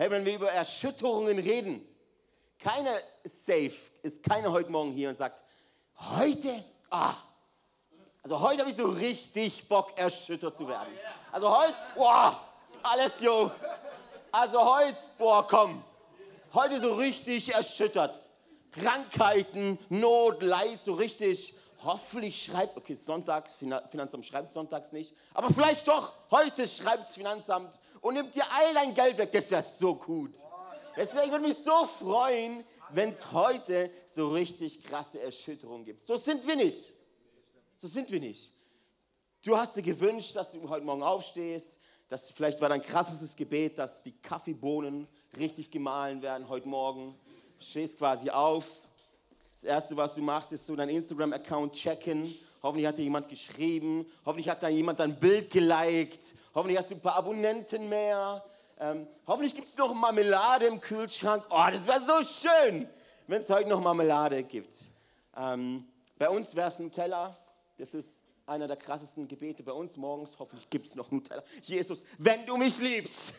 Hey, wenn wir über Erschütterungen reden, keiner safe, ist keiner heute Morgen hier und sagt, heute, ah, also heute habe ich so richtig Bock, erschüttert zu werden. Also heute, boah, alles jo. Also heute, boah, komm. Heute so richtig erschüttert. Krankheiten, Not, Leid, so richtig. Hoffentlich schreibt, okay, Sonntags, Finanzamt schreibt sonntags nicht, aber vielleicht doch, heute schreibt das Finanzamt und nimmt dir all dein Geld weg. Das wäre so gut. Deswegen würde mich so freuen, wenn es heute so richtig krasse Erschütterungen gibt. So sind wir nicht. So sind wir nicht. Du hast dir gewünscht, dass du heute Morgen aufstehst, dass vielleicht war dein krassestes Gebet, dass die Kaffeebohnen richtig gemahlen werden heute Morgen. Du stehst quasi auf. Das Erste, was du machst, ist so dein Instagram-Account checken. Hoffentlich hat dir jemand geschrieben. Hoffentlich hat da jemand dein Bild geliked. Hoffentlich hast du ein paar Abonnenten mehr. Ähm, hoffentlich gibt es noch Marmelade im Kühlschrank. Oh, das wäre so schön, wenn es heute noch Marmelade gibt. Ähm, bei uns wäre es Nutella. Das ist einer der krassesten Gebete bei uns morgens. Hoffentlich gibt es noch Nutella. Jesus, wenn du mich liebst,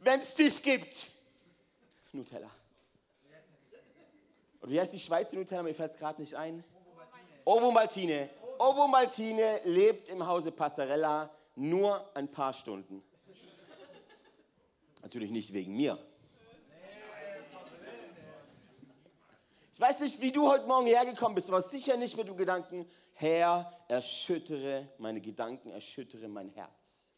wenn es dich gibt, Nutella. Und wie heißt die Schweizer Nutella? Mir fällt es gerade nicht ein. Ovo Maltine. Ovo Maltine lebt im Hause Passarella nur ein paar Stunden. Natürlich nicht wegen mir. Ich weiß nicht, wie du heute Morgen hergekommen bist, aber sicher nicht mit dem Gedanken, Herr, erschüttere meine Gedanken, erschüttere mein Herz.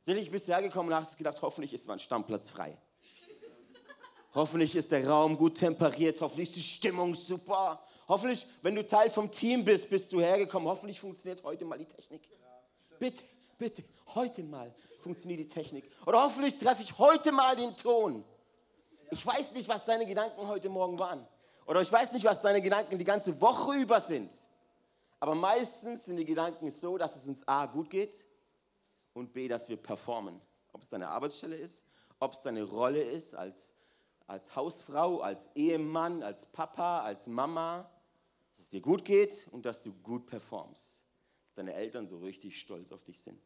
Sicherlich bist du hergekommen und hast gedacht, hoffentlich ist mein Stammplatz frei. hoffentlich ist der Raum gut temperiert, hoffentlich ist die Stimmung super. Hoffentlich, wenn du Teil vom Team bist, bist du hergekommen. Hoffentlich funktioniert heute mal die Technik. Bitte, bitte, heute mal funktioniert die Technik. Oder hoffentlich treffe ich heute mal den Ton. Ich weiß nicht, was deine Gedanken heute Morgen waren. Oder ich weiß nicht, was deine Gedanken die ganze Woche über sind. Aber meistens sind die Gedanken so, dass es uns A gut geht und B, dass wir performen. Ob es deine Arbeitsstelle ist, ob es deine Rolle ist als, als Hausfrau, als Ehemann, als Papa, als Mama, dass es dir gut geht und dass du gut performst. Dass deine Eltern so richtig stolz auf dich sind.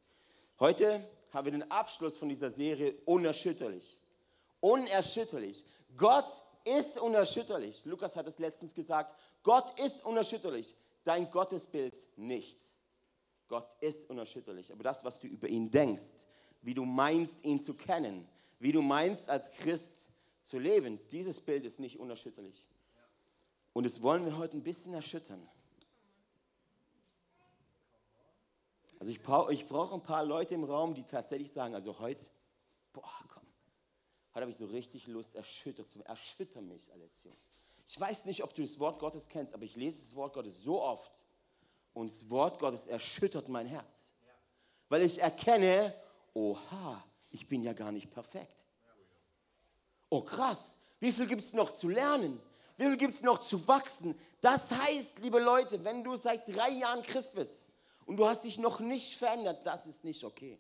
Heute haben wir den Abschluss von dieser Serie unerschütterlich. Unerschütterlich. Gott ist unerschütterlich. Lukas hat es letztens gesagt. Gott ist unerschütterlich. Dein Gottesbild nicht. Gott ist unerschütterlich. Aber das, was du über ihn denkst, wie du meinst, ihn zu kennen, wie du meinst, als Christ zu leben, dieses Bild ist nicht unerschütterlich. Und das wollen wir heute ein bisschen erschüttern. Also ich brauche ich brauch ein paar Leute im Raum, die tatsächlich sagen, also heute, boah, komm, heute habe ich so richtig Lust, erschüttert zu werden. Erschütter mich, Alessio. Ich weiß nicht, ob du das Wort Gottes kennst, aber ich lese das Wort Gottes so oft und das Wort Gottes erschüttert mein Herz. Weil ich erkenne, oha, ich bin ja gar nicht perfekt. Oh krass, wie viel gibt es noch zu lernen? Wie viel gibt es noch zu wachsen? Das heißt, liebe Leute, wenn du seit drei Jahren Christ bist, und du hast dich noch nicht verändert, das ist nicht okay.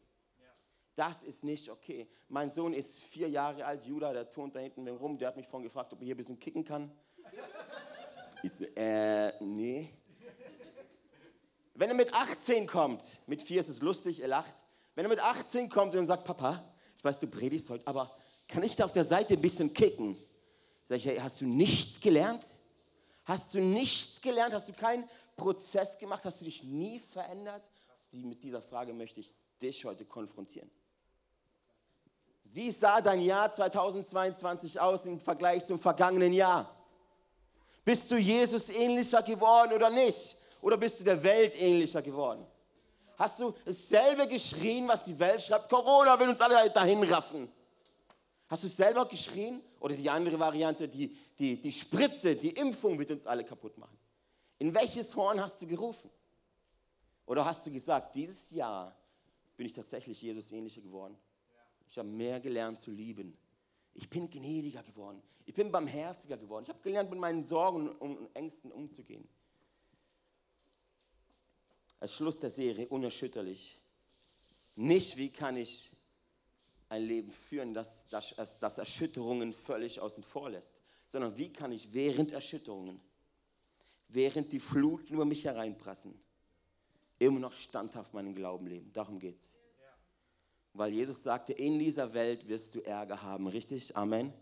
Das ist nicht okay. Mein Sohn ist vier Jahre alt, Judah, der turnt da hinten rum. Der hat mich vorhin gefragt, ob er hier ein bisschen kicken kann. Ich so, äh, nee. Wenn er mit 18 kommt, mit vier ist es lustig, er lacht. Wenn er mit 18 kommt und sagt, Papa, ich weiß, du predigst heute, aber kann ich da auf der Seite ein bisschen kicken? Sag ich, hey, hast du nichts gelernt? Hast du nichts gelernt? Hast du keinen Prozess gemacht? Hast du dich nie verändert? Mit dieser Frage möchte ich dich heute konfrontieren. Wie sah dein Jahr 2022 aus im Vergleich zum vergangenen Jahr? Bist du Jesus ähnlicher geworden oder nicht? Oder bist du der Welt ähnlicher geworden? Hast du dasselbe geschrien, was die Welt schreibt? Corona will uns alle dahin raffen. Hast du selber geschrien? Oder die andere Variante, die, die, die Spritze, die Impfung wird uns alle kaputt machen. In welches Horn hast du gerufen? Oder hast du gesagt, dieses Jahr bin ich tatsächlich Jesus ähnlicher geworden? Ich habe mehr gelernt zu lieben. Ich bin gnädiger geworden. Ich bin barmherziger geworden. Ich habe gelernt, mit meinen Sorgen und Ängsten umzugehen. Als Schluss der Serie unerschütterlich. Nicht, wie kann ich ein Leben führen, das, das, das Erschütterungen völlig außen vor lässt, sondern wie kann ich während Erschütterungen während die Fluten über mich hereinprassen, immer noch standhaft meinen Glauben leben. Darum geht's. Weil Jesus sagte, in dieser Welt wirst du Ärger haben, richtig? Amen.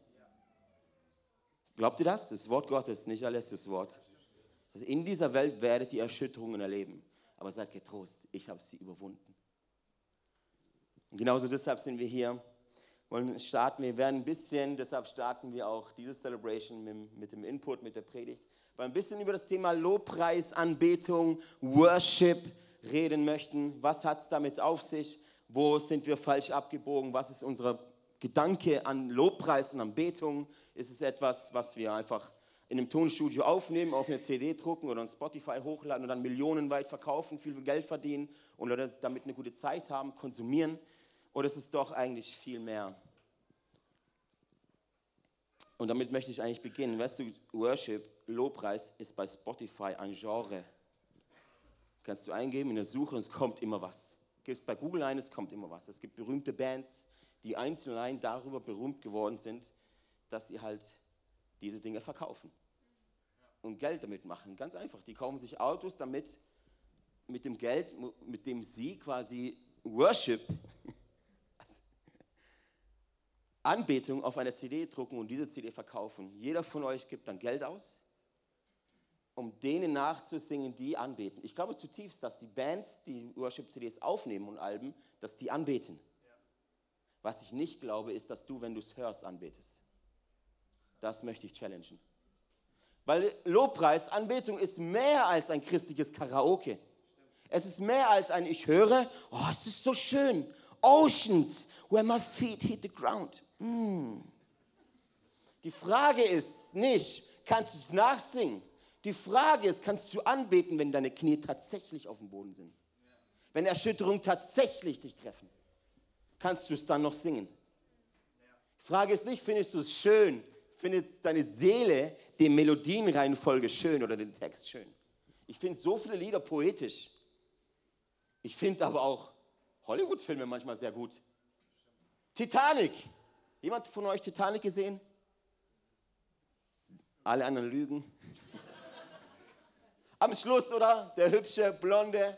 Glaubt ihr das? Das Wort Gottes, nicht alles das Wort. In dieser Welt werdet ihr Erschütterungen erleben. Aber seid getrost, ich habe sie überwunden. Und genauso deshalb sind wir hier. Wollen starten, wir werden ein bisschen, deshalb starten wir auch diese Celebration mit, mit dem Input, mit der Predigt, weil ein bisschen über das Thema Lobpreis, Anbetung, Worship reden möchten. Was hat es damit auf sich? Wo sind wir falsch abgebogen? Was ist unser Gedanke an Lobpreis und Anbetung? Ist es etwas, was wir einfach in einem Tonstudio aufnehmen, auf eine CD drucken oder ein Spotify hochladen und dann millionenweit verkaufen, viel Geld verdienen und damit eine gute Zeit haben, konsumieren? Oder ist es doch eigentlich viel mehr? Und damit möchte ich eigentlich beginnen. Weißt du, Worship, Lobpreis ist bei Spotify ein Genre. Kannst du eingeben in der Suche und es kommt immer was. Gibst bei Google ein, es kommt immer was. Es gibt berühmte Bands, die einzeln darüber berühmt geworden sind, dass sie halt diese Dinge verkaufen und Geld damit machen. Ganz einfach. Die kaufen sich Autos damit, mit dem Geld, mit dem sie quasi Worship, Anbetung auf einer CD drucken und diese CD verkaufen. Jeder von euch gibt dann Geld aus, um denen nachzusingen, die anbeten. Ich glaube zutiefst, dass die Bands, die Worship-CDs aufnehmen und Alben, dass die anbeten. Was ich nicht glaube, ist, dass du, wenn du es hörst, anbetest. Das möchte ich challengen. Weil Lobpreis, Anbetung ist mehr als ein christliches Karaoke. Es ist mehr als ein Ich höre, oh, es ist so schön. Oceans, where my feet hit the ground. Mm. Die Frage ist nicht, kannst du es nachsingen? Die Frage ist, kannst du anbeten, wenn deine Knie tatsächlich auf dem Boden sind? Wenn Erschütterungen tatsächlich dich treffen? Kannst du es dann noch singen? Die Frage ist nicht, findest du es schön? Findet deine Seele die Melodienreihenfolge schön oder den Text schön. Ich finde so viele Lieder poetisch. Ich finde aber auch Hollywood-Filme manchmal sehr gut. Titanic. Jemand von euch Titanic gesehen? Alle anderen lügen. Am Schluss, oder? Der hübsche, blonde,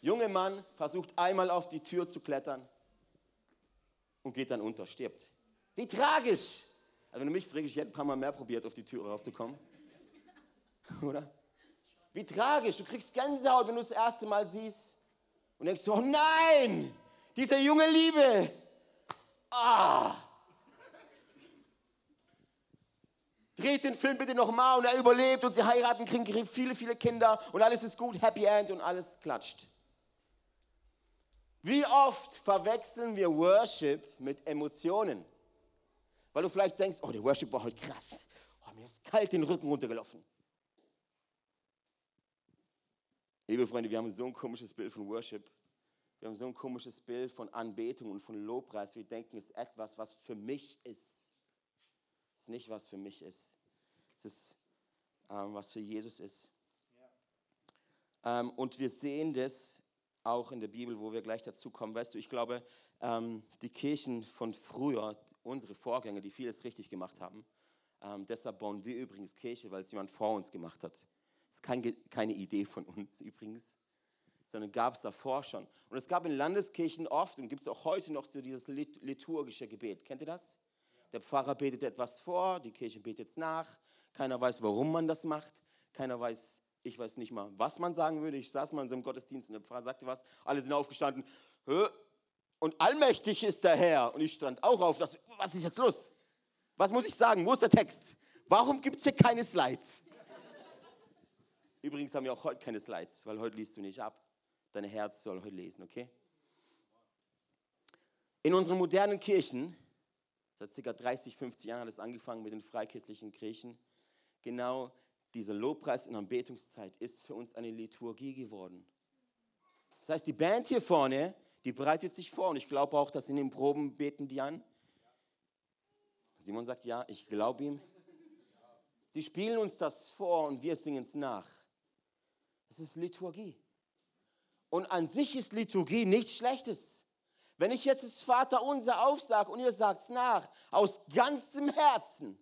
junge Mann versucht einmal auf die Tür zu klettern und geht dann unter, stirbt. Wie tragisch! Also wenn du mich fragst, ich hätte ein paar Mal mehr probiert, auf die Tür raufzukommen. Oder? Wie tragisch, du kriegst Gänsehaut, wenn du das erste Mal siehst und denkst oh nein, diese junge Liebe. Ah. Dreht den Film bitte nochmal und er überlebt und sie heiraten, kriegen viele, viele Kinder und alles ist gut, Happy End und alles klatscht. Wie oft verwechseln wir Worship mit Emotionen? Weil du vielleicht denkst, oh, der Worship war heute krass. Oh, mir ist kalt den Rücken runtergelaufen. Liebe Freunde, wir haben so ein komisches Bild von Worship. Wir haben so ein komisches Bild von Anbetung und von Lobpreis. Wir denken, es ist etwas, was für mich ist. Es ist nicht, was für mich ist. Es ist, ähm, was für Jesus ist. Ja. Ähm, und wir sehen das auch in der Bibel, wo wir gleich dazu kommen. Weißt du, ich glaube, ähm, die Kirchen von früher, unsere Vorgänger, die vieles richtig gemacht haben, ähm, deshalb bauen wir übrigens Kirche, weil es jemand vor uns gemacht hat. Das ist kein, keine Idee von uns übrigens, sondern gab es davor schon. Und es gab in Landeskirchen oft und gibt es auch heute noch so dieses liturgische Gebet. Kennt ihr das? Der Pfarrer betet etwas vor, die Kirche betet es nach. Keiner weiß, warum man das macht. Keiner weiß, ich weiß nicht mal, was man sagen würde. Ich saß mal in so einem Gottesdienst und der Pfarrer sagte was. Alle sind aufgestanden und allmächtig ist der Herr. Und ich stand auch auf, das, was ist jetzt los? Was muss ich sagen? Wo ist der Text? Warum gibt es hier keine Slides? Übrigens haben wir auch heute keine Slides, weil heute liest du nicht ab. Dein Herz soll heute lesen, okay? In unseren modernen Kirchen, seit ca. 30, 50 Jahren hat es angefangen mit den freikirchlichen Kirchen, genau diese Lobpreis- und Anbetungszeit ist für uns eine Liturgie geworden. Das heißt, die Band hier vorne die bereitet sich vor und ich glaube auch, dass in den Proben beten die an. Simon sagt ja, ich glaube ihm. Sie spielen uns das vor und wir singen es nach. Das ist Liturgie. Und an sich ist Liturgie nichts Schlechtes. Wenn ich jetzt das Vater unser aufsage und ihr sagt es nach, aus ganzem Herzen,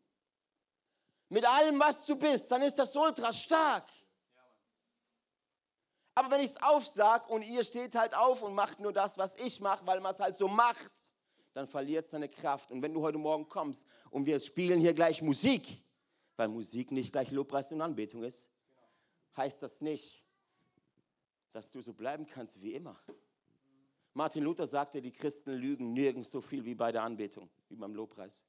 mit allem, was du bist, dann ist das ultra stark. Aber wenn ich es aufsag und ihr steht halt auf und macht nur das, was ich mache, weil man es halt so macht, dann verliert es seine Kraft. Und wenn du heute Morgen kommst und wir spielen hier gleich Musik, weil Musik nicht gleich Lobpreis und Anbetung ist, heißt das nicht, dass du so bleiben kannst wie immer. Martin Luther sagte, die Christen lügen nirgends so viel wie bei der Anbetung, wie beim Lobpreis.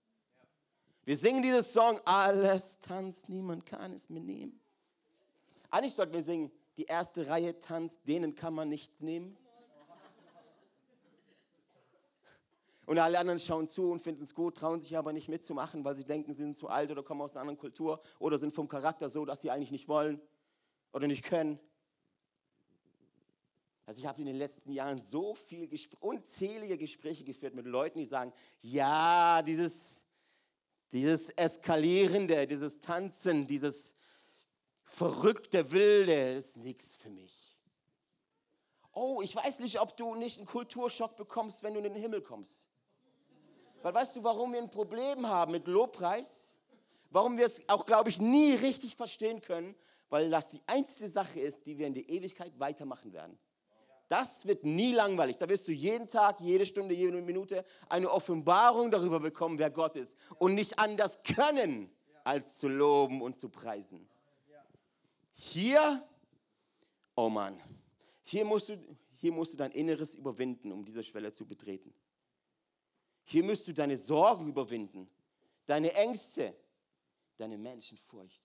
Wir singen dieses Song, alles tanzt, niemand kann es mir nehmen. Eigentlich sollten wir singen, die erste Reihe tanzt, denen kann man nichts nehmen. Und alle anderen schauen zu und finden es gut, trauen sich aber nicht mitzumachen, weil sie denken, sie sind zu alt oder kommen aus einer anderen Kultur oder sind vom Charakter so, dass sie eigentlich nicht wollen oder nicht können. Also ich habe in den letzten Jahren so viel, unzählige Gespräche geführt mit Leuten, die sagen, ja, dieses, dieses Eskalierende, dieses Tanzen, dieses verrückte Wilde, das ist nichts für mich. Oh, ich weiß nicht, ob du nicht einen Kulturschock bekommst, wenn du in den Himmel kommst. Weil weißt du, warum wir ein Problem haben mit Lobpreis? Warum wir es auch, glaube ich, nie richtig verstehen können? Weil das die einzige Sache ist, die wir in der Ewigkeit weitermachen werden. Das wird nie langweilig. Da wirst du jeden Tag, jede Stunde, jede Minute eine Offenbarung darüber bekommen, wer Gott ist. Und nicht anders können, als zu loben und zu preisen. Hier, oh Mann, hier musst, du, hier musst du dein Inneres überwinden, um diese Schwelle zu betreten. Hier musst du deine Sorgen überwinden, deine Ängste, deine Menschenfurcht,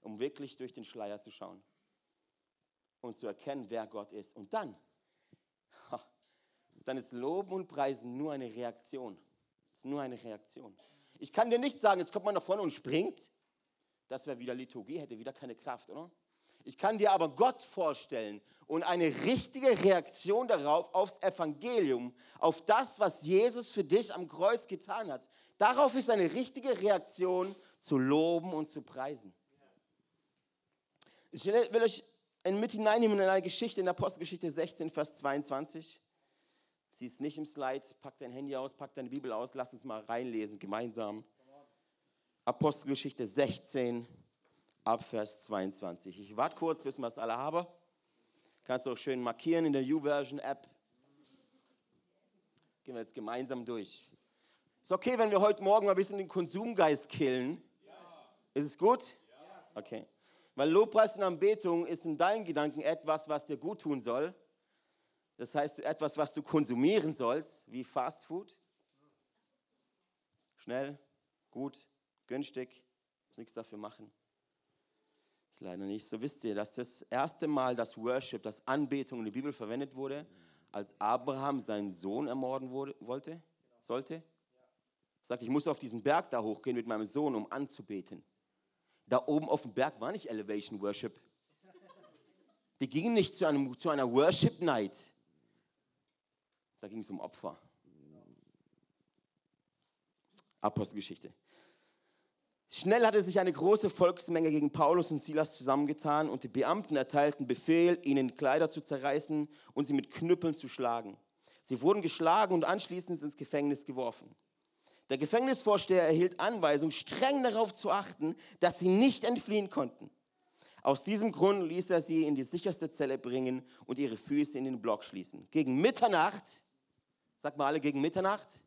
um wirklich durch den Schleier zu schauen und zu erkennen, wer Gott ist. Und dann, dann ist Loben und Preisen nur eine Reaktion. Es ist nur eine Reaktion. Ich kann dir nicht sagen, jetzt kommt man nach vorne und springt. Das wäre wieder Liturgie, hätte wieder keine Kraft, oder? Ich kann dir aber Gott vorstellen und eine richtige Reaktion darauf, aufs Evangelium, auf das, was Jesus für dich am Kreuz getan hat. Darauf ist eine richtige Reaktion zu loben und zu preisen. Ich will euch mit hineinnehmen in eine Geschichte in der Apostelgeschichte 16, Vers 22. Sie ist nicht im Slide. Pack dein Handy aus, pack deine Bibel aus, lass uns mal reinlesen gemeinsam. Apostelgeschichte 16, Abvers 22. Ich warte kurz, bis wir es alle haben. Kannst du auch schön markieren in der U-Version-App. Gehen wir jetzt gemeinsam durch. Ist okay, wenn wir heute Morgen mal ein bisschen den Konsumgeist killen? Ja. Ist es gut? Ja. Okay. Weil Lobpreis und Anbetung ist in deinen Gedanken etwas, was dir gut tun soll. Das heißt, etwas, was du konsumieren sollst, wie Fast Food. Schnell, gut, günstig, nichts dafür machen. Ist leider nicht so. Wisst ihr, dass das erste Mal das Worship, das Anbetung in der Bibel verwendet wurde, als Abraham seinen Sohn ermorden wurde, wollte, sollte? Sagt, ich muss auf diesen Berg da hochgehen mit meinem Sohn, um anzubeten. Da oben auf dem Berg war nicht Elevation Worship. Die gingen nicht zu, einem, zu einer Worship Night. Da ging es um Opfer. Apostelgeschichte. Schnell hatte sich eine große Volksmenge gegen Paulus und Silas zusammengetan und die Beamten erteilten Befehl, ihnen Kleider zu zerreißen und sie mit Knüppeln zu schlagen. Sie wurden geschlagen und anschließend ins Gefängnis geworfen. Der Gefängnisvorsteher erhielt Anweisung, streng darauf zu achten, dass sie nicht entfliehen konnten. Aus diesem Grund ließ er sie in die sicherste Zelle bringen und ihre Füße in den Block schließen. Gegen Mitternacht, sag mal alle, gegen Mitternacht,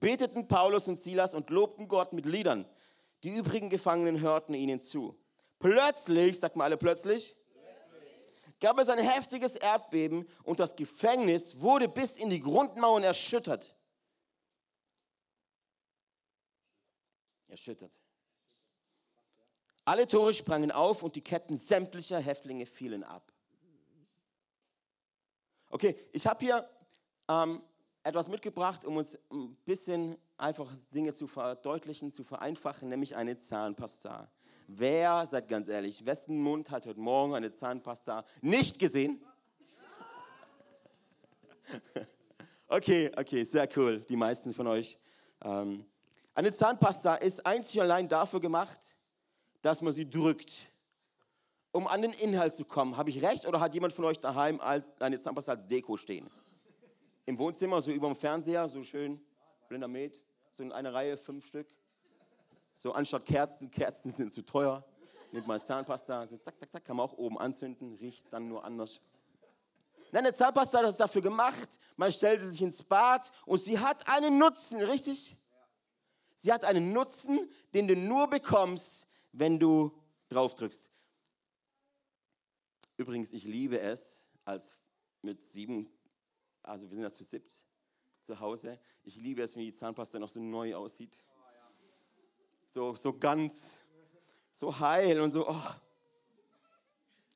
beteten Paulus und Silas und lobten Gott mit Liedern. Die übrigen Gefangenen hörten ihnen zu. Plötzlich, sagt mal alle plötzlich, gab es ein heftiges Erdbeben und das Gefängnis wurde bis in die Grundmauern erschüttert. Erschüttert. Alle Tore sprangen auf und die Ketten sämtlicher Häftlinge fielen ab. Okay, ich habe hier ähm, etwas mitgebracht, um uns ein bisschen einfach Dinge zu verdeutlichen, zu vereinfachen, nämlich eine Zahnpasta. Wer, seid ganz ehrlich, wessen Mund hat heute Morgen eine Zahnpasta nicht gesehen? Okay, okay, sehr cool, die meisten von euch. Ähm, eine Zahnpasta ist einzig und allein dafür gemacht, dass man sie drückt, um an den Inhalt zu kommen. Habe ich recht oder hat jemand von euch daheim eine Zahnpasta als Deko stehen? im Wohnzimmer, so über dem Fernseher, so schön, blinder Met, so in einer Reihe, fünf Stück. So anstatt Kerzen, Kerzen sind zu teuer. Nimmt mal Zahnpasta, so zack, zack, zack, kann man auch oben anzünden, riecht dann nur anders. Nein, eine Zahnpasta ist dafür gemacht, man stellt sie sich ins Bad und sie hat einen Nutzen, richtig? Sie hat einen Nutzen, den du nur bekommst, wenn du drauf drückst. Übrigens, ich liebe es, als mit sieben, also wir sind ja zu siebt zu Hause, ich liebe es, wenn die Zahnpasta noch so neu aussieht. So, so ganz, so heil und so, oh.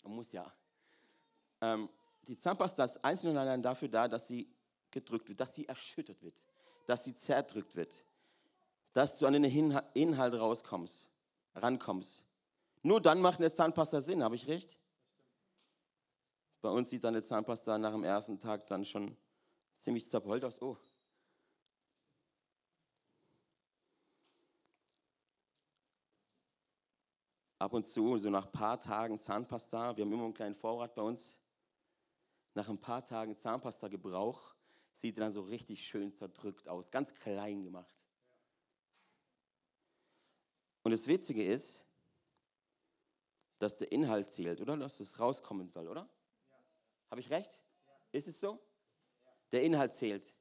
Man muss ja. Ähm, die Zahnpasta ist einzeln und allein dafür da, dass sie gedrückt wird, dass sie erschüttert wird, dass sie zerdrückt wird, dass du an den Inhalt rauskommst, rankommst. Nur dann macht eine Zahnpasta Sinn, habe ich recht? Bei uns sieht eine Zahnpasta nach dem ersten Tag dann schon ziemlich zerbeult aus. Oh. Ab und zu, so nach ein paar Tagen Zahnpasta, wir haben immer einen kleinen Vorrat bei uns, nach ein paar Tagen Zahnpasta-Gebrauch sieht er dann so richtig schön zerdrückt aus, ganz klein gemacht. Und das Witzige ist, dass der Inhalt zählt, oder? Dass es rauskommen soll, oder? Ja. Habe ich recht? Ja. Ist es so? Ja. Der Inhalt zählt.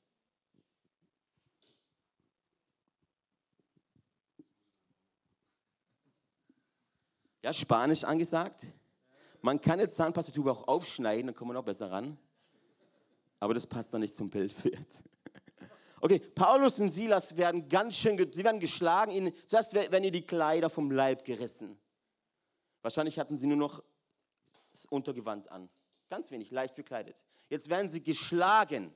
Ja, Spanisch angesagt. Man kann jetzt Zahnpastatube auch aufschneiden, dann kommt man auch besser ran. Aber das passt dann nicht zum Bild für jetzt. Okay, Paulus und Silas werden ganz schön, sie werden geschlagen. Ihnen, zuerst werden ihr die Kleider vom Leib gerissen. Wahrscheinlich hatten sie nur noch das Untergewand an. Ganz wenig, leicht bekleidet. Jetzt werden sie geschlagen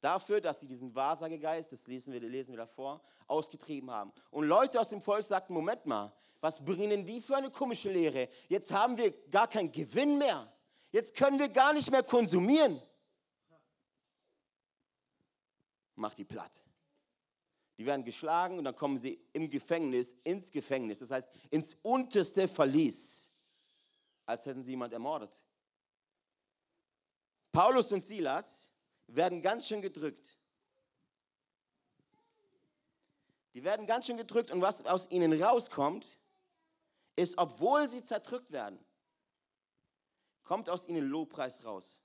dafür, dass sie diesen Wahrsagegeist, das lesen wir, lesen wir davor, ausgetrieben haben. Und Leute aus dem Volk sagten, Moment mal, was bringen die für eine komische Lehre? Jetzt haben wir gar keinen Gewinn mehr. Jetzt können wir gar nicht mehr konsumieren. Mach die platt. Die werden geschlagen und dann kommen sie im Gefängnis, ins Gefängnis, das heißt ins unterste Verlies, als hätten sie jemand ermordet. Paulus und Silas werden ganz schön gedrückt. Die werden ganz schön gedrückt und was aus ihnen rauskommt, ist, obwohl sie zerdrückt werden, kommt aus ihnen Lobpreis raus.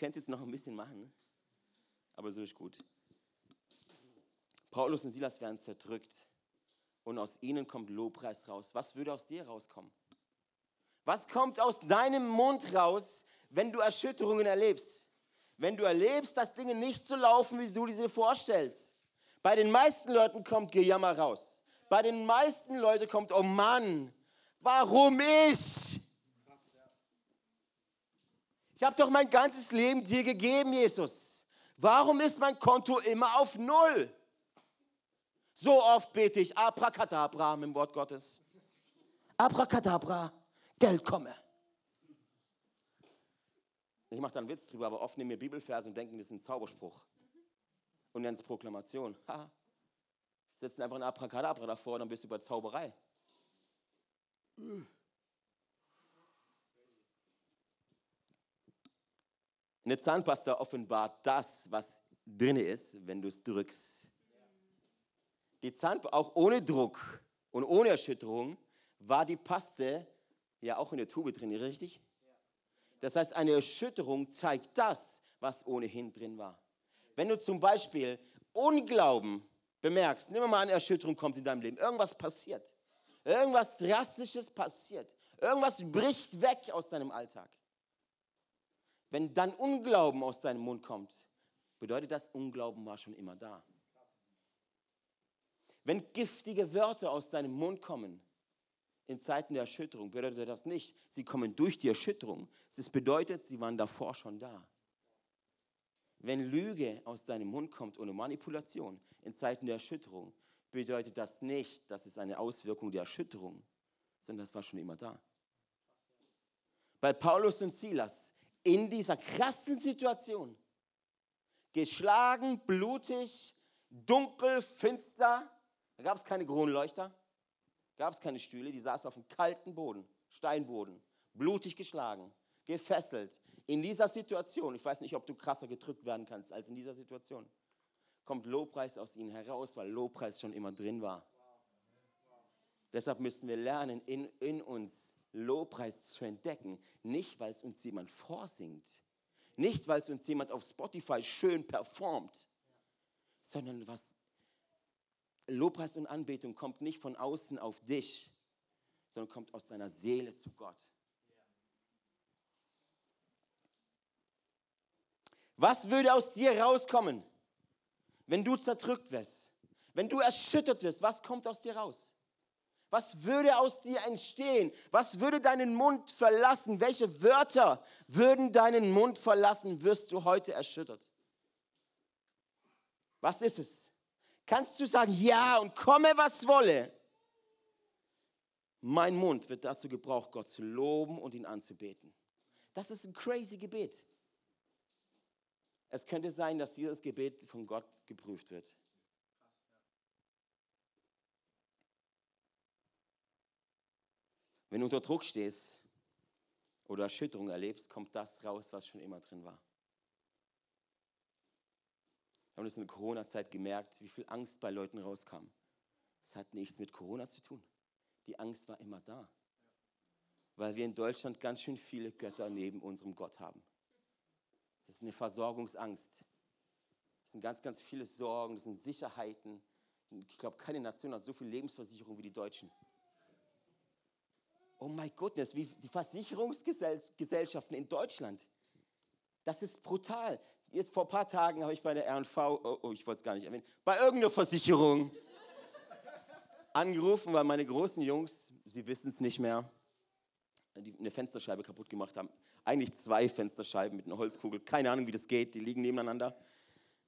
Könnte es jetzt noch ein bisschen machen, aber so ist gut. Paulus und Silas werden zerdrückt und aus ihnen kommt Lobpreis raus. Was würde aus dir rauskommen? Was kommt aus deinem Mund raus, wenn du Erschütterungen erlebst? Wenn du erlebst, dass Dinge nicht so laufen, wie du dir vorstellst. Bei den meisten Leuten kommt Gejammer raus. Bei den meisten Leuten kommt, oh Mann, warum ich? Ich habe doch mein ganzes Leben dir gegeben, Jesus. Warum ist mein Konto immer auf Null? So oft bete ich Abracadabra im Wort Gottes. Abracadabra, Geld komme. Ich mache da einen Witz drüber, aber oft nehmen wir Bibelverse und denken, das ist ein Zauberspruch. Und nennen es Proklamation. Ha. Setzen einfach ein Abracadabra davor, dann bist du bei Zauberei. Eine Zahnpasta offenbart das, was drin ist, wenn du es drückst. Die Zahnpasta, auch ohne Druck und ohne Erschütterung, war die Paste ja auch in der Tube drin, richtig? Das heißt, eine Erschütterung zeigt das, was ohnehin drin war. Wenn du zum Beispiel Unglauben bemerkst, nimm mal an, Erschütterung kommt in deinem Leben, irgendwas passiert, irgendwas Drastisches passiert, irgendwas bricht weg aus deinem Alltag. Wenn dann Unglauben aus deinem Mund kommt, bedeutet das, Unglauben war schon immer da. Wenn giftige Wörter aus deinem Mund kommen, in Zeiten der Erschütterung, bedeutet das nicht, sie kommen durch die Erschütterung. Es bedeutet, sie waren davor schon da. Wenn Lüge aus deinem Mund kommt ohne Manipulation in Zeiten der Erschütterung, bedeutet das nicht, dass es eine Auswirkung der Erschütterung, sondern das war schon immer da. Bei Paulus und Silas in dieser krassen Situation, geschlagen, blutig, dunkel, finster, da gab es keine Kronleuchter, gab es keine Stühle, die saßen auf dem kalten Boden, Steinboden, blutig geschlagen, gefesselt. In dieser Situation, ich weiß nicht, ob du krasser gedrückt werden kannst als in dieser Situation. kommt Lobpreis aus ihnen heraus, weil Lobpreis schon immer drin war. Deshalb müssen wir lernen, in, in uns Lobpreis zu entdecken. Nicht, weil es uns jemand vorsingt. Nicht, weil es uns jemand auf Spotify schön performt. Sondern was Lobpreis und Anbetung kommt nicht von außen auf dich, sondern kommt aus deiner Seele zu Gott. Was würde aus dir rauskommen, wenn du zerdrückt wirst? Wenn du erschüttert wirst, was kommt aus dir raus? Was würde aus dir entstehen? Was würde deinen Mund verlassen? Welche Wörter würden deinen Mund verlassen? Wirst du heute erschüttert? Was ist es? Kannst du sagen, ja und komme, was wolle? Mein Mund wird dazu gebraucht, Gott zu loben und ihn anzubeten. Das ist ein crazy Gebet. Es könnte sein, dass dieses Gebet von Gott geprüft wird. Wenn du unter Druck stehst oder Erschütterung erlebst, kommt das raus, was schon immer drin war. Wir haben das in der Corona-Zeit gemerkt, wie viel Angst bei Leuten rauskam. Es hat nichts mit Corona zu tun. Die Angst war immer da. Weil wir in Deutschland ganz schön viele Götter neben unserem Gott haben. Das ist eine Versorgungsangst. Das sind ganz, ganz viele Sorgen, das sind Sicherheiten. Ich glaube, keine Nation hat so viel Lebensversicherung wie die Deutschen oh my goodness, wie die Versicherungsgesellschaften in Deutschland. Das ist brutal. Jetzt vor ein paar Tagen habe ich bei der RV, oh, oh ich wollte es gar nicht erwähnen, bei irgendeiner Versicherung angerufen, weil meine großen Jungs, sie wissen es nicht mehr, eine Fensterscheibe kaputt gemacht haben. Eigentlich zwei Fensterscheiben mit einer Holzkugel. Keine Ahnung, wie das geht. Die liegen nebeneinander.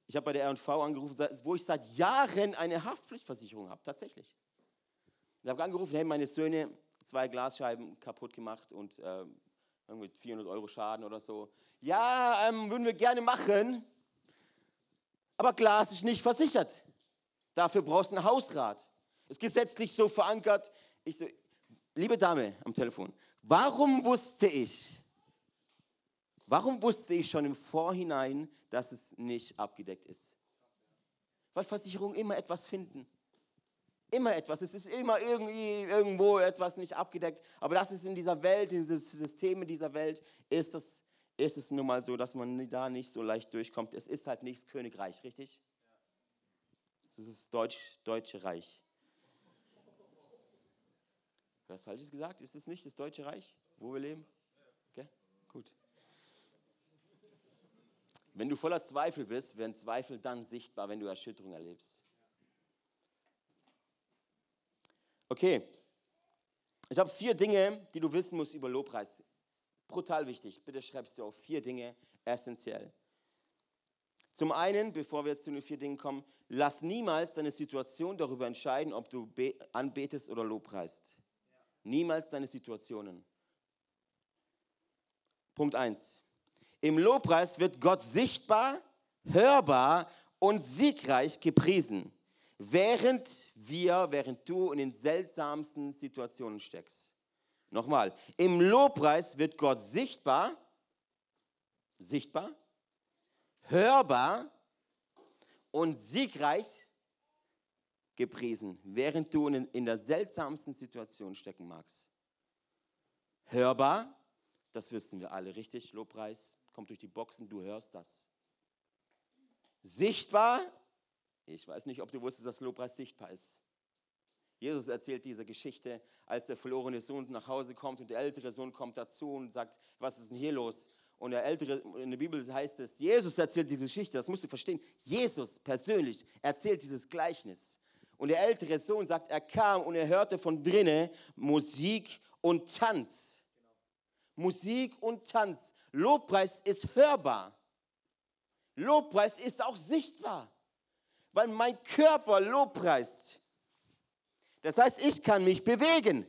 Ich habe bei der RV angerufen, wo ich seit Jahren eine Haftpflichtversicherung habe, tatsächlich. Ich habe angerufen, hey, meine Söhne, zwei Glasscheiben kaputt gemacht und äh, irgendwie 400 Euro Schaden oder so. Ja, ähm, würden wir gerne machen, aber Glas ist nicht versichert. Dafür brauchst du einen Hausrat. Ist gesetzlich so verankert. Ich so, liebe Dame am Telefon, warum wusste ich, warum wusste ich schon im Vorhinein, dass es nicht abgedeckt ist? Weil Versicherungen immer etwas finden. Immer etwas. Es ist immer irgendwie irgendwo etwas nicht abgedeckt. Aber das ist in dieser Welt, in dieses System in dieser Welt, ist es, ist es nun mal so, dass man da nicht so leicht durchkommt. Es ist halt nicht das Königreich, richtig? Das ist das Deutsch, Deutsche Reich. Was Falsches gesagt? Ist es nicht das Deutsche Reich, wo wir leben? Okay, gut. Wenn du voller Zweifel bist, werden Zweifel dann sichtbar, wenn du Erschütterung erlebst. Okay, ich habe vier Dinge, die du wissen musst über Lobpreis. Brutal wichtig. Bitte schreibst du auf. Vier Dinge, essentiell. Zum einen, bevor wir jetzt zu den vier Dingen kommen, lass niemals deine Situation darüber entscheiden, ob du anbetest oder lobpreist. Niemals deine Situationen. Punkt eins: Im Lobpreis wird Gott sichtbar, hörbar und siegreich gepriesen während wir, während du in den seltsamsten Situationen steckst. Nochmal, im Lobpreis wird Gott sichtbar, sichtbar, hörbar und siegreich gepriesen, während du in, in der seltsamsten Situation stecken magst. Hörbar, das wissen wir alle, richtig? Lobpreis kommt durch die Boxen, du hörst das. Sichtbar, ich weiß nicht, ob du wusstest, dass Lobpreis sichtbar ist. Jesus erzählt diese Geschichte, als der verlorene Sohn nach Hause kommt und der ältere Sohn kommt dazu und sagt, was ist denn hier los? Und der ältere, in der Bibel heißt es, Jesus erzählt diese Geschichte, das musst du verstehen. Jesus persönlich erzählt dieses Gleichnis. Und der ältere Sohn sagt, er kam und er hörte von drinnen Musik und Tanz. Musik und Tanz. Lobpreis ist hörbar. Lobpreis ist auch sichtbar weil mein Körper lobpreist. Das heißt, ich kann mich bewegen.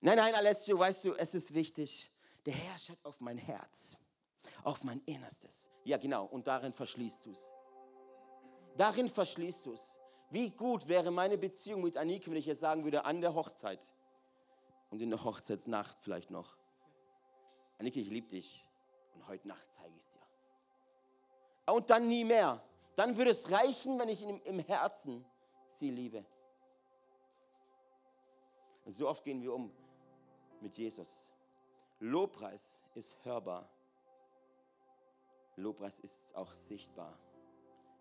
Nein, nein, Alessio, weißt du, es ist wichtig. Der Herr schaut auf mein Herz, auf mein Innerstes. Ja, genau, und darin verschließt du es. Darin verschließt du es. Wie gut wäre meine Beziehung mit Anike, wenn ich jetzt sagen würde, an der Hochzeit und in der Hochzeitsnacht vielleicht noch. Anike, ich liebe dich und heute Nacht zeige ich es dir. Und dann nie mehr Dann würde es reichen, wenn ich im, Herzen sie liebe. So oft gehen wir um mit Jesus. Lobpreis ist hörbar. Lobpreis ist auch sichtbar.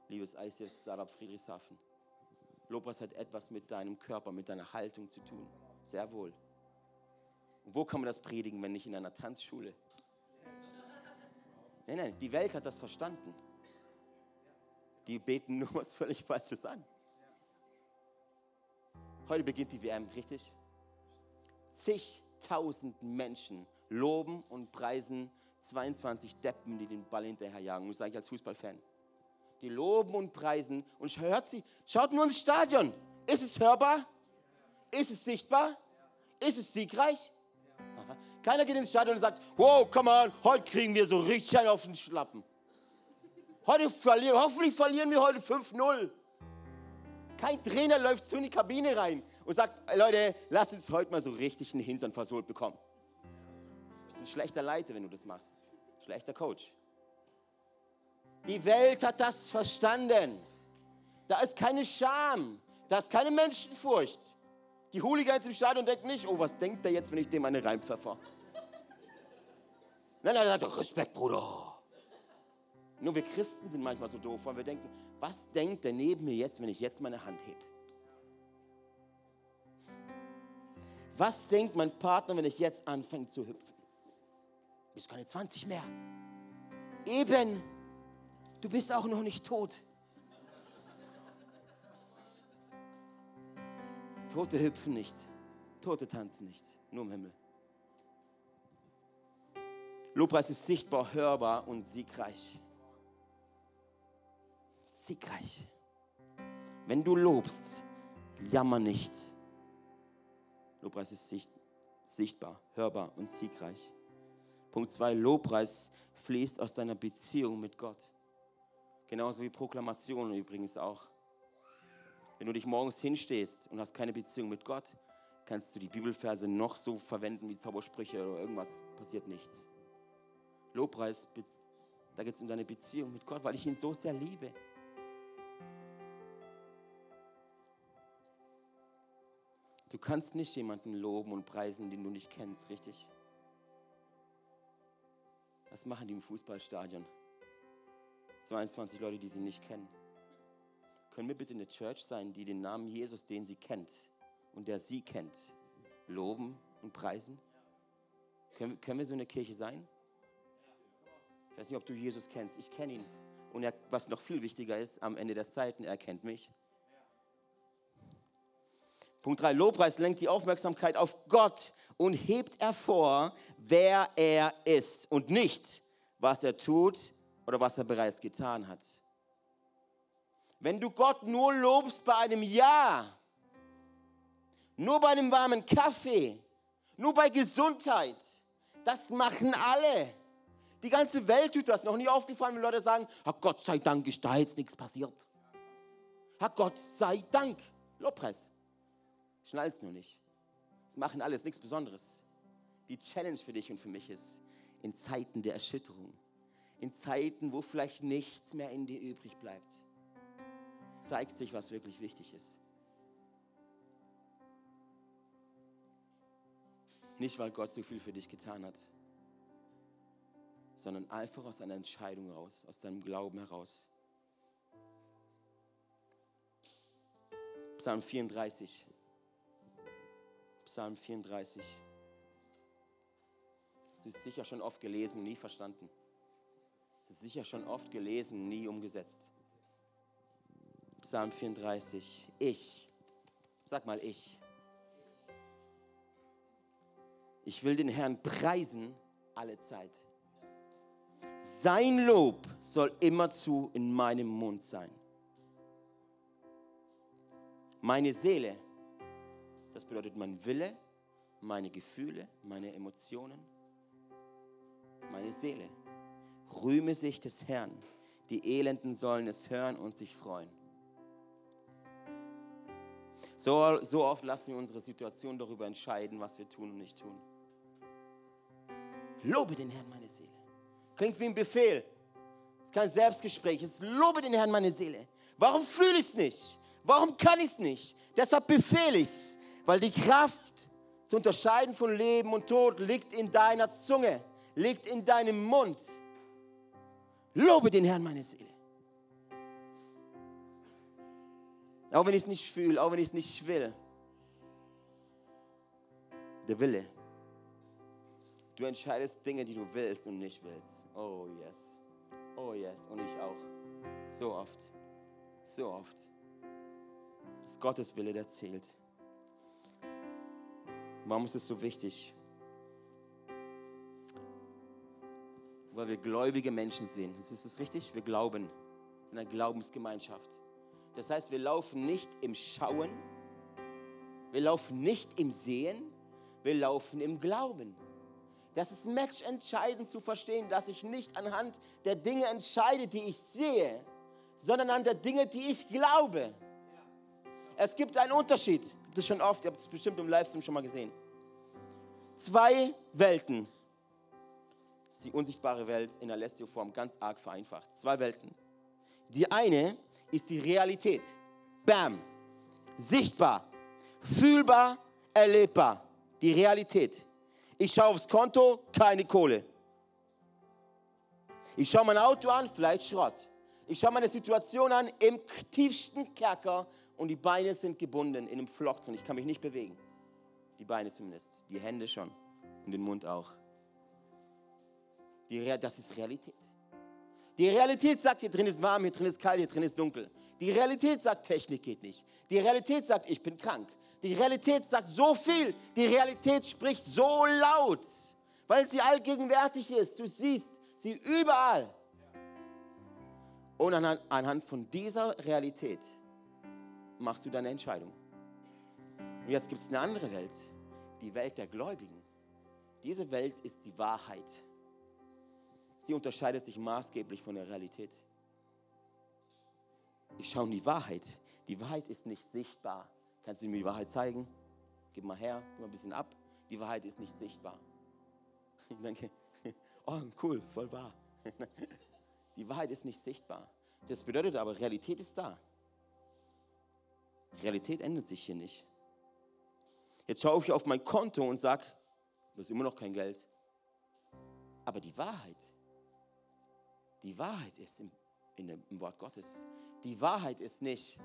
Liebes ICF Startup Friedrichshafen. Lobpreis hat etwas mit deinem Körper, mit deiner Haltung zu tun. Sehr wohl. Wo kann man das predigen, wenn nicht in einer Tanzschule? Nein, nein, die Welt hat das verstanden. Die beten nur was völlig Falsches an. Heute beginnt die WM, richtig? Zigtausend Menschen loben und preisen 22 Deppen, die den Ball hinterherjagen. Das sage ich als Fußballfan. Die loben und preisen und hört sie, schaut nur ins Stadion. Ist es hörbar? Ist es sichtbar? Ist es siegreich? Keiner geht ins Stadion und sagt, wow, komm on, heute kriegen wir so richtig einen auf den Schlappen. Heute verlieren, hoffentlich verlieren wir heute 5-0. Kein Trainer läuft so in die Kabine rein und sagt, Leute, lasst uns heute mal so richtig einen Hintern versohlt bekommen. Du bist ein schlechter Leiter, wenn du das machst. Schlechter Coach. Die Welt hat das verstanden. Da ist keine Scham, da ist keine Menschenfurcht. Die Hooligans im Stadion denken nicht, oh, was denkt der jetzt, wenn ich dem eine reinpfeffer? Nein, nein, nein, Respekt, Bruder. Nur wir Christen sind manchmal so doof, weil wir denken, was denkt der neben mir jetzt, wenn ich jetzt meine Hand hebe? Was denkt mein Partner, wenn ich jetzt anfange zu hüpfen? Du bist keine 20 mehr. Eben, du bist auch noch nicht tot. Tote hüpfen nicht, Tote tanzen nicht, nur im Himmel. Lobpreis ist sichtbar, hörbar und siegreich. Siegreich. Wenn du lobst, jammer nicht. Lobpreis ist sicht, sichtbar, hörbar und siegreich. Punkt 2, Lobpreis fließt aus deiner Beziehung mit Gott. Genauso wie Proklamation übrigens auch. Wenn du dich morgens hinstehst und hast keine Beziehung mit Gott, kannst du die Bibelverse noch so verwenden wie Zaubersprüche oder irgendwas, passiert nichts. Lobpreis, da geht es um deine Beziehung mit Gott, weil ich ihn so sehr liebe. Du kannst nicht jemanden loben und preisen, den du nicht kennst, richtig? Was machen die im Fußballstadion? 22 Leute, die sie nicht kennen. Können wir bitte eine Church sein, die den Namen Jesus, den sie kennt und der sie kennt, loben und preisen? Können, können wir so eine Kirche sein? Ich weiß nicht, ob du Jesus kennst. Ich kenne ihn. Und er, was noch viel wichtiger ist, am Ende der Zeiten, er kennt mich. Punkt 3. Lobpreis lenkt die Aufmerksamkeit auf Gott und hebt hervor, wer er ist und nicht, was er tut oder was er bereits getan hat. Wenn du Gott nur lobst bei einem Ja, nur bei einem warmen Kaffee, nur bei Gesundheit, das machen alle. Die ganze Welt tut das. Noch nie aufgefallen, wenn Leute sagen, Herr Gott sei Dank ist da jetzt nichts passiert. Herr Gott sei Dank. Lobpreis. Schnall's nur nicht. Das machen alles nichts Besonderes. Die Challenge für dich und für mich ist, in Zeiten der Erschütterung, in Zeiten, wo vielleicht nichts mehr in dir übrig bleibt, zeigt sich, was wirklich wichtig ist. Nicht, weil Gott so viel für dich getan hat, sondern einfach aus einer Entscheidung heraus, aus deinem Glauben heraus. Psalm 34. Psalm 34. Hast du es sicher schon oft gelesen, nie verstanden. Es ist sicher schon oft gelesen, nie umgesetzt. Psalm 34. Ich. Sag mal ich. Ich will den Herrn preisen alle Zeit. Sein Lob soll immerzu in meinem Mund sein. Meine Seele, das bedeutet mein Wille, meine Gefühle, meine Emotionen, meine Seele, rühme sich des Herrn. Die Elenden sollen es hören und sich freuen. So, so oft lassen wir unsere Situation darüber entscheiden, was wir tun und nicht tun. Lobe den Herrn, meine Seele. Klingt wie ein Befehl. Es ist kein Selbstgespräch. Es ist Lobe den Herrn, meine Seele. Warum fühle ich es nicht? Warum kann ich es nicht? Deshalb befehle ich es, weil die Kraft zu unterscheiden von Leben und Tod liegt in deiner Zunge, liegt in deinem Mund. Lobe den Herrn, meine Seele. Auch wenn ich es nicht fühle, auch wenn ich es nicht will. Der Wille. Du entscheidest Dinge, die du willst und nicht willst. Oh yes. Oh yes. Und ich auch. So oft. So oft. Das ist Gottes Wille, der zählt. Warum ist es so wichtig? Weil wir gläubige Menschen sind. Ist das richtig? Wir glauben. Wir sind eine Glaubensgemeinschaft. Das heißt, wir laufen nicht im Schauen, wir laufen nicht im Sehen, wir laufen im Glauben. Das ist matchentscheidend zu verstehen, dass ich nicht anhand der Dinge entscheide, die ich sehe, sondern an der Dinge, die ich glaube. Es gibt einen Unterschied. Das schon oft, ihr habt es bestimmt im Livestream schon mal gesehen. Zwei Welten. Das ist die unsichtbare Welt in der Lestio-Form ganz arg vereinfacht. Zwei Welten. Die eine ist die Realität. Bam. Sichtbar, fühlbar, erlebbar. Die Realität. Ich schaue aufs Konto, keine Kohle. Ich schaue mein Auto an, vielleicht Schrott. Ich schaue meine Situation an im tiefsten Kerker und die Beine sind gebunden in einem Flock drin. Ich kann mich nicht bewegen. Die Beine zumindest. Die Hände schon und den Mund auch. Die, das ist Realität. Die Realität sagt, hier drin ist warm, hier drin ist kalt, hier drin ist dunkel. Die Realität sagt, Technik geht nicht. Die Realität sagt, ich bin krank. Die Realität sagt so viel. Die Realität spricht so laut, weil sie allgegenwärtig ist. Du siehst sie überall. Und anhand von dieser Realität machst du deine Entscheidung. Und jetzt gibt es eine andere Welt, die Welt der Gläubigen. Diese Welt ist die Wahrheit. Sie unterscheidet sich maßgeblich von der Realität. Ich schaue in die Wahrheit. Die Wahrheit ist nicht sichtbar. Kannst du mir die Wahrheit zeigen? Gib mal her, gib mal ein bisschen ab. Die Wahrheit ist nicht sichtbar. Ich denke, oh cool, voll wahr. Die Wahrheit ist nicht sichtbar. Das bedeutet aber, Realität ist da. Realität ändert sich hier nicht. Jetzt schaue ich auf mein Konto und sage, das ist immer noch kein Geld. Aber die Wahrheit, die Wahrheit ist im, dem, im Wort Gottes. Die Wahrheit ist nicht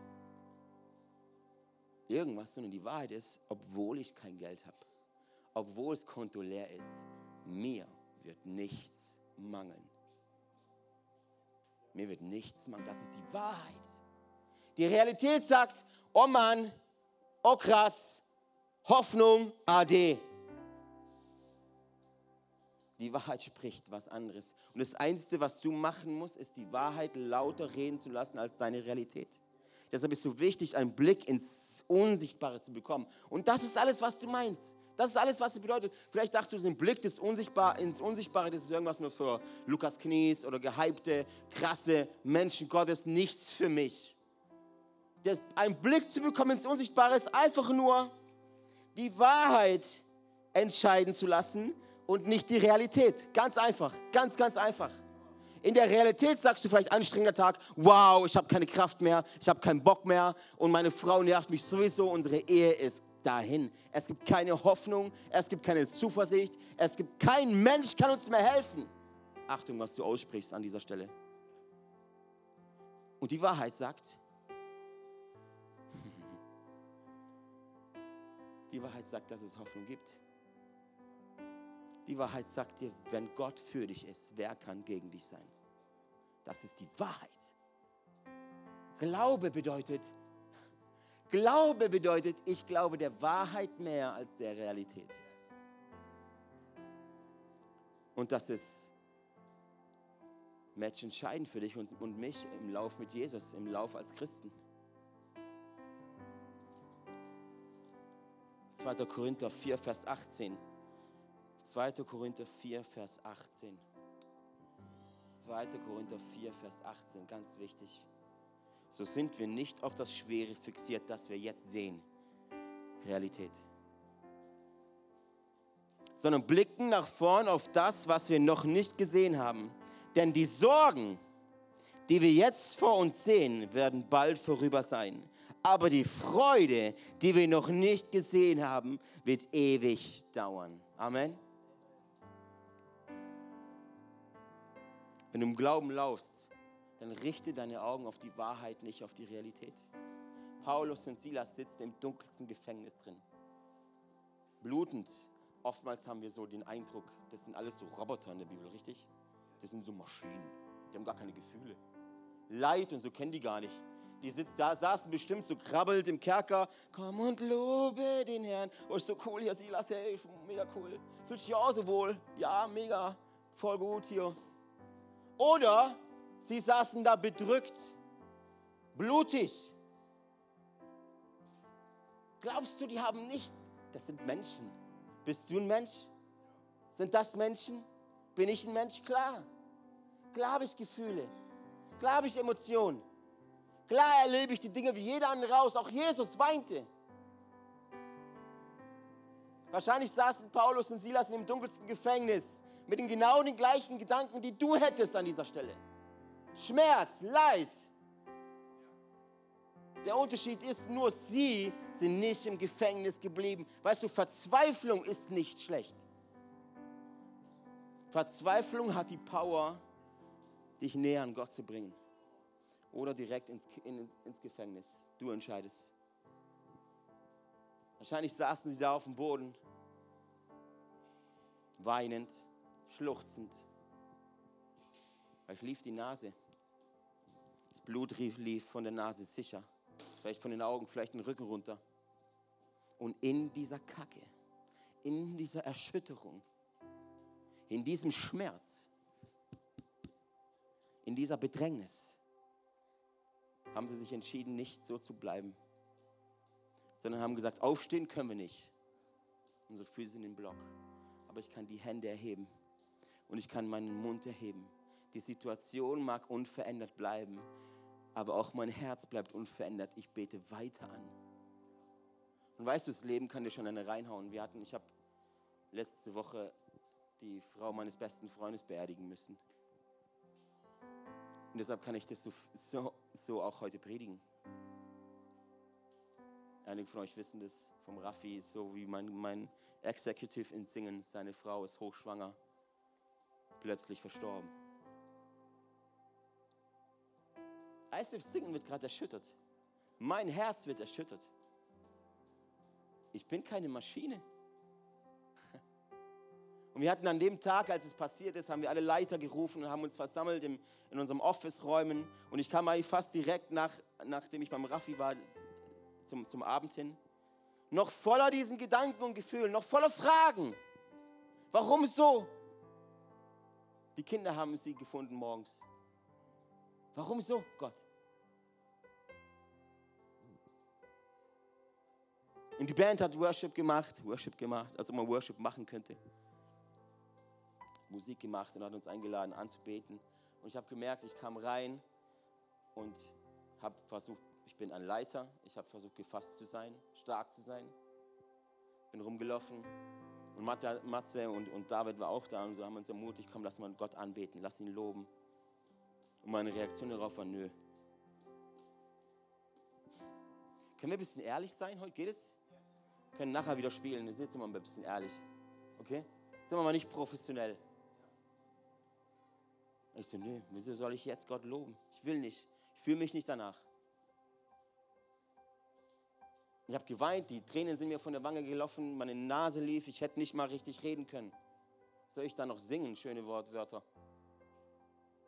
irgendwas, sondern die Wahrheit ist, obwohl ich kein Geld habe, obwohl das Konto leer ist, mir wird nichts mangeln. Mir wird nichts mangeln. Das ist die Wahrheit. Die Realität sagt, oh Mann, oh krass, Hoffnung, AD. Die Wahrheit spricht was anderes. Und das Einzige, was du machen musst, ist die Wahrheit lauter reden zu lassen als deine Realität. Deshalb ist es so wichtig, einen Blick ins Unsichtbare zu bekommen. Und das ist alles, was du meinst. Das ist alles, was es bedeutet. Vielleicht dachtest du, den Blick des Unsichtbar ins Unsichtbare, das ist irgendwas nur für Lukas Knies oder gehypte, krasse Menschen Gottes, nichts für mich. Das, ein Blick zu bekommen ins Unsichtbare ist einfach nur die Wahrheit entscheiden zu lassen und nicht die Realität. Ganz einfach, ganz, ganz einfach. In der Realität sagst du vielleicht anstrengender Tag, wow, ich habe keine Kraft mehr, ich habe keinen Bock mehr und meine Frau nervt mich sowieso, unsere Ehe ist dahin. Es gibt keine Hoffnung, es gibt keine Zuversicht, es gibt kein Mensch kann uns mehr helfen. Achtung, was du aussprichst an dieser Stelle. Und die Wahrheit sagt, die Wahrheit sagt, dass es Hoffnung gibt. Die Wahrheit sagt dir, wenn Gott für dich ist, wer kann gegen dich sein? Das ist die Wahrheit. Glaube bedeutet, Glaube bedeutet, ich glaube der Wahrheit mehr als der Realität. Und das ist matchentscheidend für dich und, und mich im Lauf mit Jesus, im Lauf als Christen. 2. Korinther 4, Vers 18. 2. Korinther 4, Vers 18. 2. Korinther 4, Vers 18, ganz wichtig. So sind wir nicht auf das Schwere fixiert, das wir jetzt sehen. Realität. Sondern blicken nach vorn auf das, was wir noch nicht gesehen haben. Denn die Sorgen, die wir jetzt vor uns sehen, werden bald vorüber sein. Aber die Freude, die wir noch nicht gesehen haben, wird ewig dauern. Amen. Wenn du im Glauben laufst, dann richte deine Augen auf die Wahrheit, nicht auf die Realität. Paulus und Silas sitzen im dunkelsten Gefängnis drin. Blutend. Oftmals haben wir so den Eindruck, das sind alles so Roboter in der Bibel, richtig? Das sind so Maschinen. Die haben gar keine Gefühle. Leid und so kennen die gar nicht. Die sitzt, da saßen bestimmt so krabbelt im Kerker. Komm und lobe den Herrn. Oh, ist so cool hier, Silas, hey, mega cool. Fühlt sich auch so wohl? Ja, mega. Voll gut hier. Oder sie saßen da bedrückt, blutig. Glaubst du, die haben nicht, das sind Menschen. Bist du ein Mensch? Sind das Menschen? Bin ich ein Mensch? Klar. Klar habe ich Gefühle. Klar habe ich Emotionen. Klar erlebe ich die Dinge wie jeder andere raus. Auch Jesus weinte. Wahrscheinlich saßen Paulus und Silas in dem dunkelsten Gefängnis mit den genau den gleichen Gedanken, die du hättest an dieser Stelle. Schmerz, Leid. Der Unterschied ist nur, sie sind nicht im Gefängnis geblieben. Weißt du, Verzweiflung ist nicht schlecht. Verzweiflung hat die Power, dich näher an Gott zu bringen. Oder direkt ins, in, ins Gefängnis. Du entscheidest. Wahrscheinlich saßen sie da auf dem Boden, weinend, schluchzend. Vielleicht lief die Nase. Das Blut lief von der Nase sicher. Vielleicht von den Augen, vielleicht den Rücken runter. Und in dieser Kacke, in dieser Erschütterung, in diesem Schmerz, in dieser Bedrängnis, haben sie sich entschieden, nicht so zu bleiben, sondern haben gesagt, aufstehen können wir nicht. Unsere Füße sind im Block. Aber ich kann die Hände erheben und ich kann meinen Mund erheben. Die Situation mag unverändert bleiben, aber auch mein Herz bleibt unverändert. Ich bete weiter an. Und weißt du, das Leben kann dir schon eine reinhauen. Wir hatten, ich habe letzte Woche die Frau meines besten Freundes beerdigen müssen. Und deshalb kann ich das so, so, so auch heute predigen. Einige von euch wissen das vom Raffi, so wie mein, mein Executive in Singen. Seine Frau ist hochschwanger, plötzlich verstorben. ISF Singen wird gerade erschüttert. Mein Herz wird erschüttert. Ich bin keine Maschine. Und wir hatten an dem Tag, als es passiert ist, haben wir alle Leiter gerufen und haben uns versammelt im, in unserem Office-Räumen. Und ich kam eigentlich fast direkt nach, nachdem ich beim Raffi war, zum, zum Abend hin. Noch voller diesen Gedanken und Gefühlen, noch voller Fragen. Warum so? Die Kinder haben sie gefunden morgens. Warum so, Gott? Und die Band hat Worship gemacht, Worship gemacht, als ob man Worship machen könnte. Musik gemacht und hat uns eingeladen anzubeten. Und ich habe gemerkt, ich kam rein und habe versucht, ich bin ein Leiter, ich habe versucht, gefasst zu sein, stark zu sein. Bin rumgelaufen und Matze und, und David war auch da und so haben uns ermutigt, komm, lass mal Gott anbeten, lass ihn loben. Und meine Reaktion darauf war, nö. Können wir ein bisschen ehrlich sein heute? Geht es? Wir können nachher wieder spielen. Wir sind jetzt immer ein bisschen ehrlich. Okay? Sind wir mal nicht professionell. Ich so, nö, wieso soll ich jetzt Gott loben? Ich will nicht. Ich fühle mich nicht danach. Ich habe geweint, die Tränen sind mir von der Wange gelaufen, meine Nase lief, ich hätte nicht mal richtig reden können. Soll ich dann noch singen, schöne Wortwörter?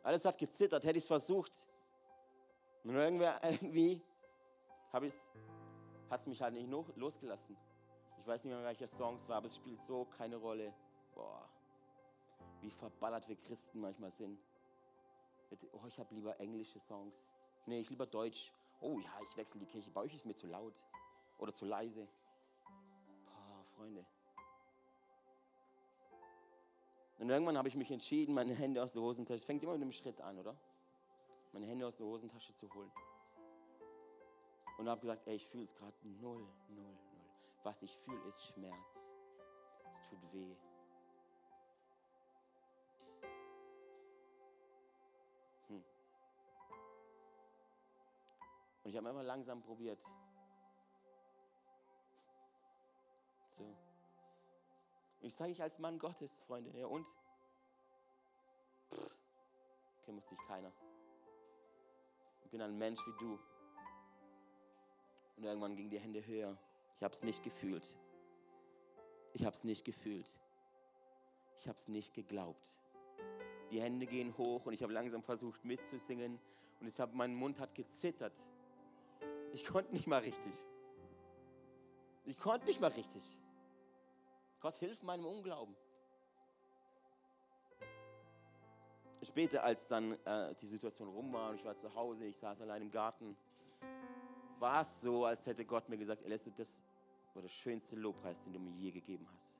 Alles hat gezittert, hätte ich es versucht. Und irgendwie hat es mich halt nicht losgelassen. Ich weiß nicht mehr, welcher Song es war, aber es spielt so keine Rolle. Boah, wie verballert wir Christen manchmal sind. Oh, ich habe lieber englische Songs. Nee, ich lieber Deutsch. Oh ja, ich wechsle die Kirche. Bei euch ist mir zu laut oder zu leise. Boah, Freunde. Und irgendwann habe ich mich entschieden, meine Hände aus der Hosentasche, es fängt immer mit einem Schritt an, oder? Meine Hände aus der Hosentasche zu holen. Und habe gesagt, ey, ich fühle es gerade null, null, null. Was ich fühle, ist Schmerz. Es tut weh. Ich habe immer langsam probiert. So. Und ich sage ich als Mann Gottes, Freunde, ja und? Kümmert sich keiner. Ich bin ein Mensch wie du. Und irgendwann gingen die Hände höher. Ich habe es nicht gefühlt. Ich habe es nicht gefühlt. Ich habe es nicht geglaubt. Die Hände gehen hoch und ich habe langsam versucht mitzusingen und ich hab, mein Mund hat gezittert. Ich konnte nicht mal richtig. Ich konnte nicht mal richtig. Gott hilft meinem Unglauben. Später, als dann äh, die Situation rum war und ich war zu Hause, ich saß allein im Garten, war es so, als hätte Gott mir gesagt, Elias, das war der schönste Lobpreis, den du mir je gegeben hast.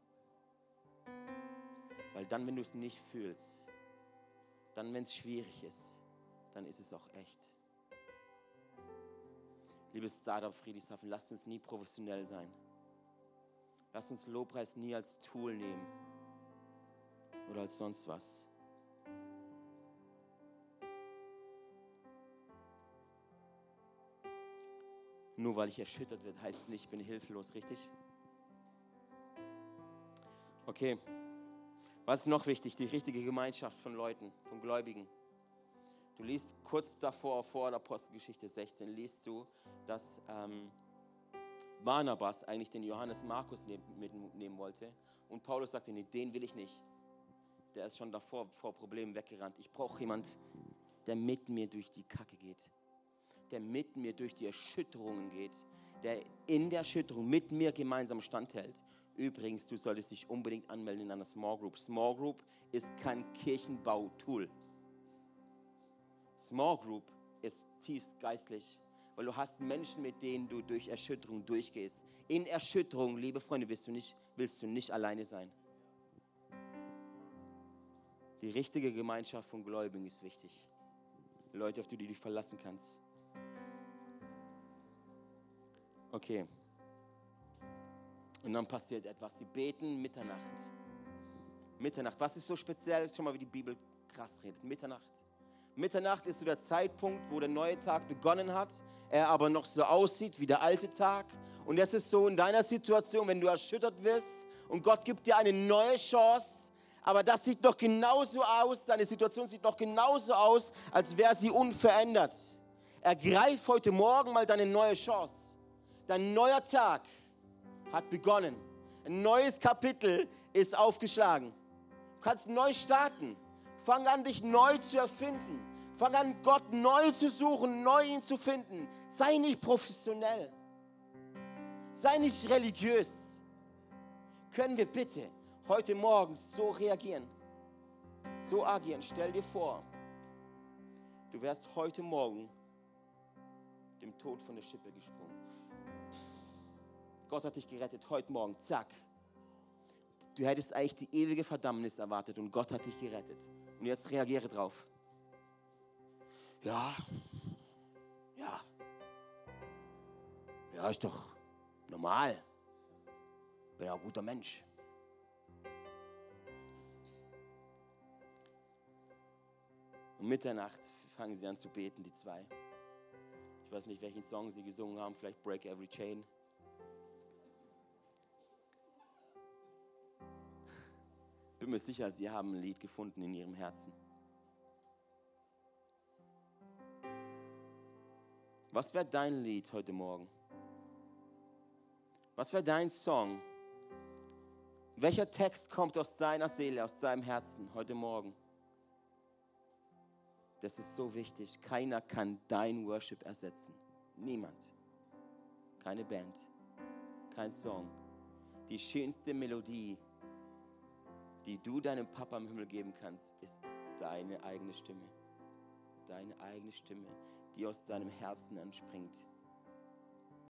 Weil dann, wenn du es nicht fühlst, dann, wenn es schwierig ist, dann ist es auch echt. Liebes Startup Friedrichshafen, lasst uns nie professionell sein. Lasst uns Lobpreis nie als Tool nehmen oder als sonst was. Nur weil ich erschüttert wird, heißt es nicht, ich bin hilflos, richtig? Okay. Was ist noch wichtig? Die richtige Gemeinschaft von Leuten, von Gläubigen. Du liest kurz davor, vor der Apostelgeschichte 16, liest du, dass ähm, Barnabas eigentlich den Johannes Markus mitnehmen wollte. Und Paulus sagte, nee, den will ich nicht. Der ist schon davor vor Problemen weggerannt. Ich brauche jemand, der mit mir durch die Kacke geht der mit mir durch die Erschütterungen geht, der in der Erschütterung mit mir gemeinsam standhält. Übrigens, du solltest dich unbedingt anmelden in einer Small Group. Small Group ist kein Kirchenbautool. Small Group ist tiefst geistlich, weil du hast Menschen, mit denen du durch Erschütterung durchgehst. In Erschütterung, liebe Freunde, willst du nicht, willst du nicht alleine sein. Die richtige Gemeinschaft von Gläubigen ist wichtig. Leute, auf die du dich verlassen kannst. Okay. Und dann passiert etwas. Sie beten Mitternacht. Mitternacht. Was ist so speziell? Schon mal, wie die Bibel krass redet. Mitternacht. Mitternacht ist so der Zeitpunkt, wo der neue Tag begonnen hat, er aber noch so aussieht wie der alte Tag. Und das ist so in deiner Situation, wenn du erschüttert wirst und Gott gibt dir eine neue Chance, aber das sieht noch genauso aus, deine Situation sieht noch genauso aus, als wäre sie unverändert. Ergreif heute Morgen mal deine neue Chance. Dein neuer Tag hat begonnen. Ein neues Kapitel ist aufgeschlagen. Du kannst neu starten. Fang an, dich neu zu erfinden. Fang an, Gott neu zu suchen, neu ihn zu finden. Sei nicht professionell. Sei nicht religiös. Können wir bitte heute Morgen so reagieren? So agieren. Stell dir vor, du wärst heute Morgen dem Tod von der Schippe gesprungen. Gott hat dich gerettet heute Morgen, zack. Du hättest eigentlich die ewige Verdammnis erwartet und Gott hat dich gerettet. Und jetzt reagiere drauf. Ja, ja, ja, ist doch normal. Bin auch ein guter Mensch. Um Mitternacht fangen sie an zu beten, die zwei. Ich weiß nicht, welchen Song sie gesungen haben, vielleicht Break Every Chain. Bin mir sicher, Sie haben ein Lied gefunden in Ihrem Herzen. Was wäre dein Lied heute Morgen? Was wäre dein Song? Welcher Text kommt aus deiner Seele, aus deinem Herzen heute Morgen? Das ist so wichtig. Keiner kann dein Worship ersetzen. Niemand. Keine Band. Kein Song. Die schönste Melodie die du deinem Papa im Himmel geben kannst, ist deine eigene Stimme. Deine eigene Stimme, die aus deinem Herzen entspringt.